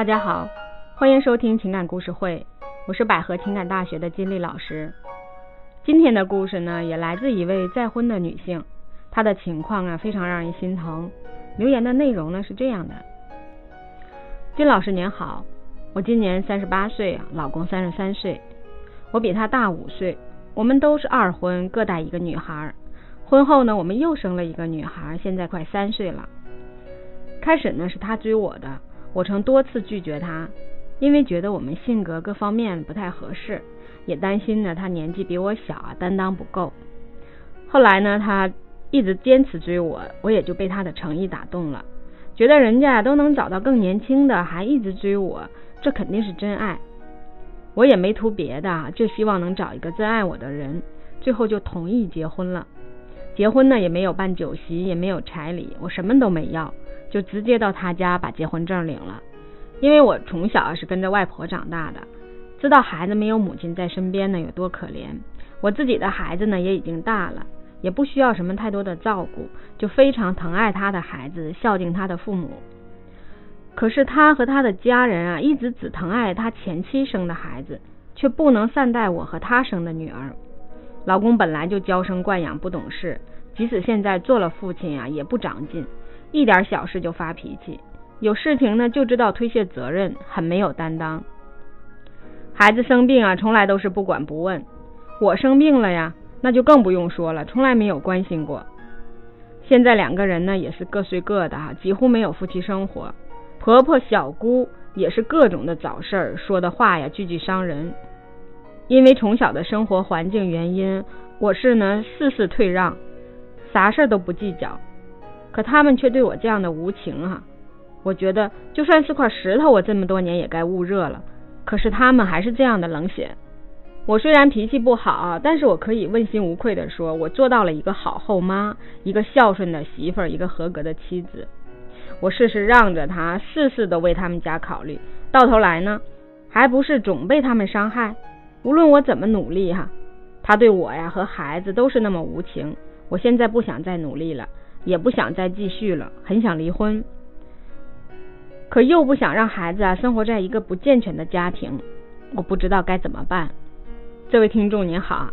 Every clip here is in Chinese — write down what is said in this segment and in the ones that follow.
大家好，欢迎收听情感故事会，我是百合情感大学的金丽老师。今天的故事呢，也来自一位再婚的女性，她的情况啊非常让人心疼。留言的内容呢是这样的：金老师您好，我今年三十八岁，老公三十三岁，我比他大五岁，我们都是二婚，各带一个女孩。婚后呢，我们又生了一个女孩，现在快三岁了。开始呢是他追我的。我曾多次拒绝他，因为觉得我们性格各方面不太合适，也担心呢他年纪比我小啊，担当不够。后来呢，他一直坚持追我，我也就被他的诚意打动了，觉得人家都能找到更年轻的，还一直追我，这肯定是真爱。我也没图别的，就希望能找一个真爱我的人，最后就同意结婚了。结婚呢也没有办酒席，也没有彩礼，我什么都没要。就直接到他家把结婚证领了，因为我从小是跟着外婆长大的，知道孩子没有母亲在身边呢有多可怜。我自己的孩子呢也已经大了，也不需要什么太多的照顾，就非常疼爱他的孩子，孝敬他的父母。可是他和他的家人啊，一直只疼爱他前妻生的孩子，却不能善待我和他生的女儿。老公本来就娇生惯养不懂事，即使现在做了父亲啊，也不长进。一点小事就发脾气，有事情呢就知道推卸责任，很没有担当。孩子生病啊，从来都是不管不问。我生病了呀，那就更不用说了，从来没有关心过。现在两个人呢也是各睡各的哈，几乎没有夫妻生活。婆婆、小姑也是各种的找事儿，说的话呀句句伤人。因为从小的生活环境原因，我是呢事事退让，啥事儿都不计较。可他们却对我这样的无情哈，我觉得就算是块石头，我这么多年也该捂热了。可是他们还是这样的冷血。我虽然脾气不好，但是我可以问心无愧的说，我做到了一个好后妈，一个孝顺的媳妇儿，一个合格的妻子。我事事让着他，事事都为他们家考虑，到头来呢，还不是总被他们伤害。无论我怎么努力哈，他对我呀和孩子都是那么无情。我现在不想再努力了。也不想再继续了，很想离婚，可又不想让孩子啊生活在一个不健全的家庭，我不知道该怎么办。这位听众您好，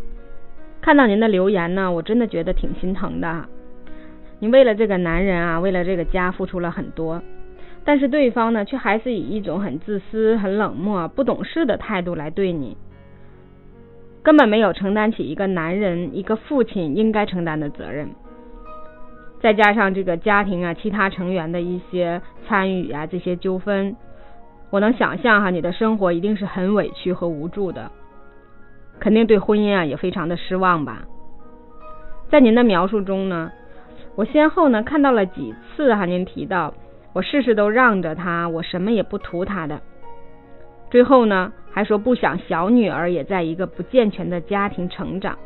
看到您的留言呢，我真的觉得挺心疼的。你为了这个男人啊，为了这个家付出了很多，但是对方呢，却还是以一种很自私、很冷漠、不懂事的态度来对你，根本没有承担起一个男人、一个父亲应该承担的责任。再加上这个家庭啊，其他成员的一些参与啊，这些纠纷，我能想象哈，你的生活一定是很委屈和无助的，肯定对婚姻啊也非常的失望吧。在您的描述中呢，我先后呢看到了几次哈，您提到我事事都让着他，我什么也不图他的，最后呢还说不想小女儿也在一个不健全的家庭成长，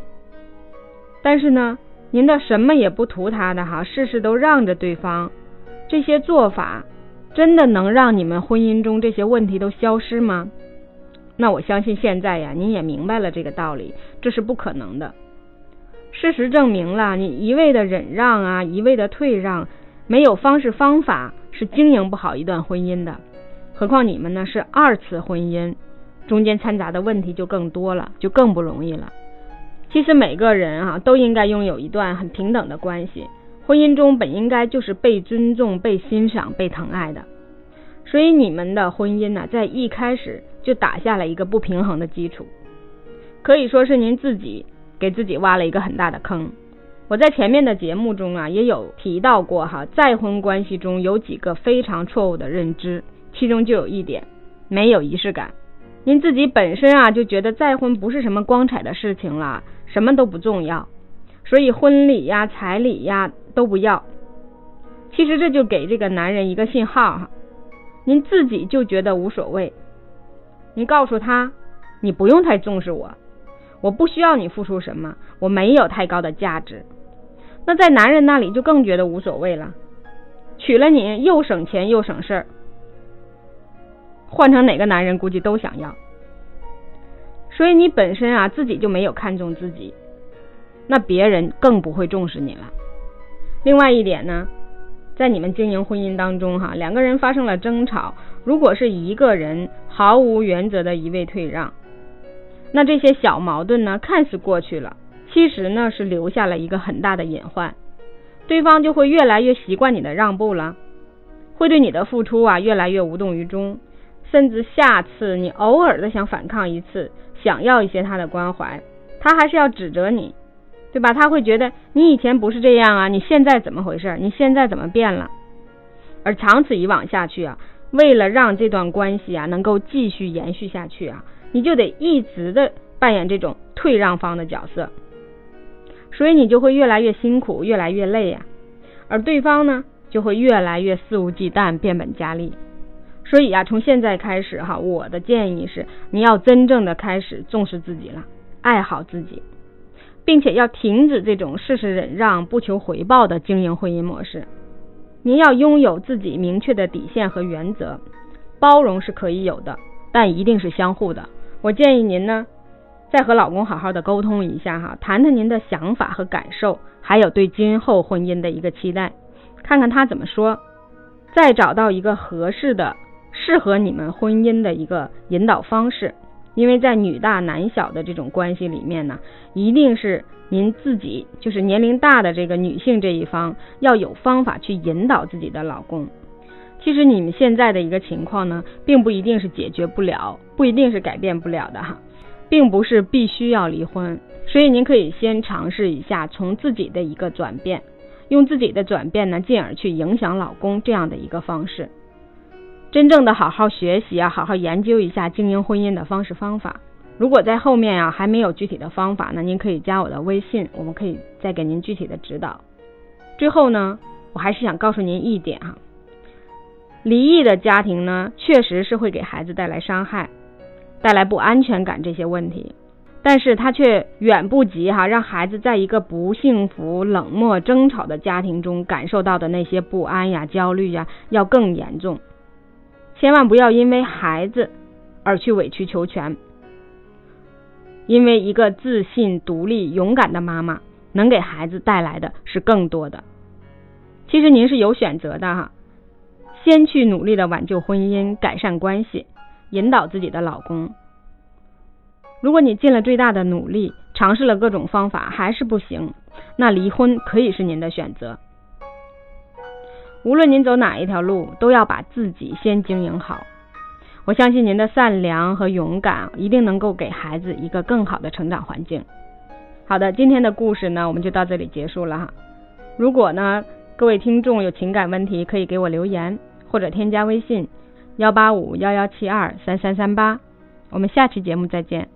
但是呢。您的什么也不图他的哈，事事都让着对方，这些做法真的能让你们婚姻中这些问题都消失吗？那我相信现在呀，您也明白了这个道理，这是不可能的。事实证明了，你一味的忍让啊，一味的退让，没有方式方法是经营不好一段婚姻的。何况你们呢是二次婚姻，中间掺杂的问题就更多了，就更不容易了。其实每个人啊都应该拥有一段很平等的关系，婚姻中本应该就是被尊重、被欣赏、被疼爱的。所以你们的婚姻呢，在一开始就打下了一个不平衡的基础，可以说是您自己给自己挖了一个很大的坑。我在前面的节目中啊也有提到过哈，再婚关系中有几个非常错误的认知，其中就有一点没有仪式感。您自己本身啊就觉得再婚不是什么光彩的事情了。什么都不重要，所以婚礼呀、彩礼呀都不要。其实这就给这个男人一个信号哈，您自己就觉得无所谓。您告诉他，你不用太重视我，我不需要你付出什么，我没有太高的价值。那在男人那里就更觉得无所谓了，娶了你又省钱又省事儿，换成哪个男人估计都想要。所以你本身啊自己就没有看重自己，那别人更不会重视你了。另外一点呢，在你们经营婚姻当中哈，两个人发生了争吵，如果是一个人毫无原则的一味退让，那这些小矛盾呢，看似过去了，其实呢是留下了一个很大的隐患，对方就会越来越习惯你的让步了，会对你的付出啊越来越无动于衷，甚至下次你偶尔的想反抗一次，想要一些他的关怀，他还是要指责你，对吧？他会觉得你以前不是这样啊，你现在怎么回事？你现在怎么变了？而长此以往下去啊，为了让这段关系啊能够继续延续下去啊。你就得一直的扮演这种退让方的角色，所以你就会越来越辛苦，越来越累呀。而对方呢，就会越来越肆无忌惮，变本加厉。所以啊，从现在开始哈，我的建议是，你要真正的开始重视自己了，爱好自己，并且要停止这种事事忍让、不求回报的经营婚姻模式。您要拥有自己明确的底线和原则，包容是可以有的，但一定是相互的。我建议您呢，再和老公好好的沟通一下哈，谈谈您的想法和感受，还有对今后婚姻的一个期待，看看他怎么说，再找到一个合适的、适合你们婚姻的一个引导方式。因为在女大男小的这种关系里面呢，一定是您自己，就是年龄大的这个女性这一方，要有方法去引导自己的老公。其实你们现在的一个情况呢，并不一定是解决不了，不一定是改变不了的哈，并不是必须要离婚，所以您可以先尝试一下从自己的一个转变，用自己的转变呢，进而去影响老公这样的一个方式，真正的好好学习啊，好好研究一下经营婚姻的方式方法。如果在后面啊还没有具体的方法呢，您可以加我的微信，我们可以再给您具体的指导。最后呢，我还是想告诉您一点哈。离异的家庭呢，确实是会给孩子带来伤害，带来不安全感这些问题，但是他却远不及哈让孩子在一个不幸福、冷漠、争吵的家庭中感受到的那些不安呀、焦虑呀要更严重。千万不要因为孩子而去委曲求全，因为一个自信、独立、勇敢的妈妈能给孩子带来的是更多的。其实您是有选择的哈。先去努力的挽救婚姻，改善关系，引导自己的老公。如果你尽了最大的努力，尝试了各种方法还是不行，那离婚可以是您的选择。无论您走哪一条路，都要把自己先经营好。我相信您的善良和勇敢一定能够给孩子一个更好的成长环境。好的，今天的故事呢，我们就到这里结束了哈。如果呢，各位听众有情感问题，可以给我留言。或者添加微信幺八五幺幺七二三三三八，我们下期节目再见。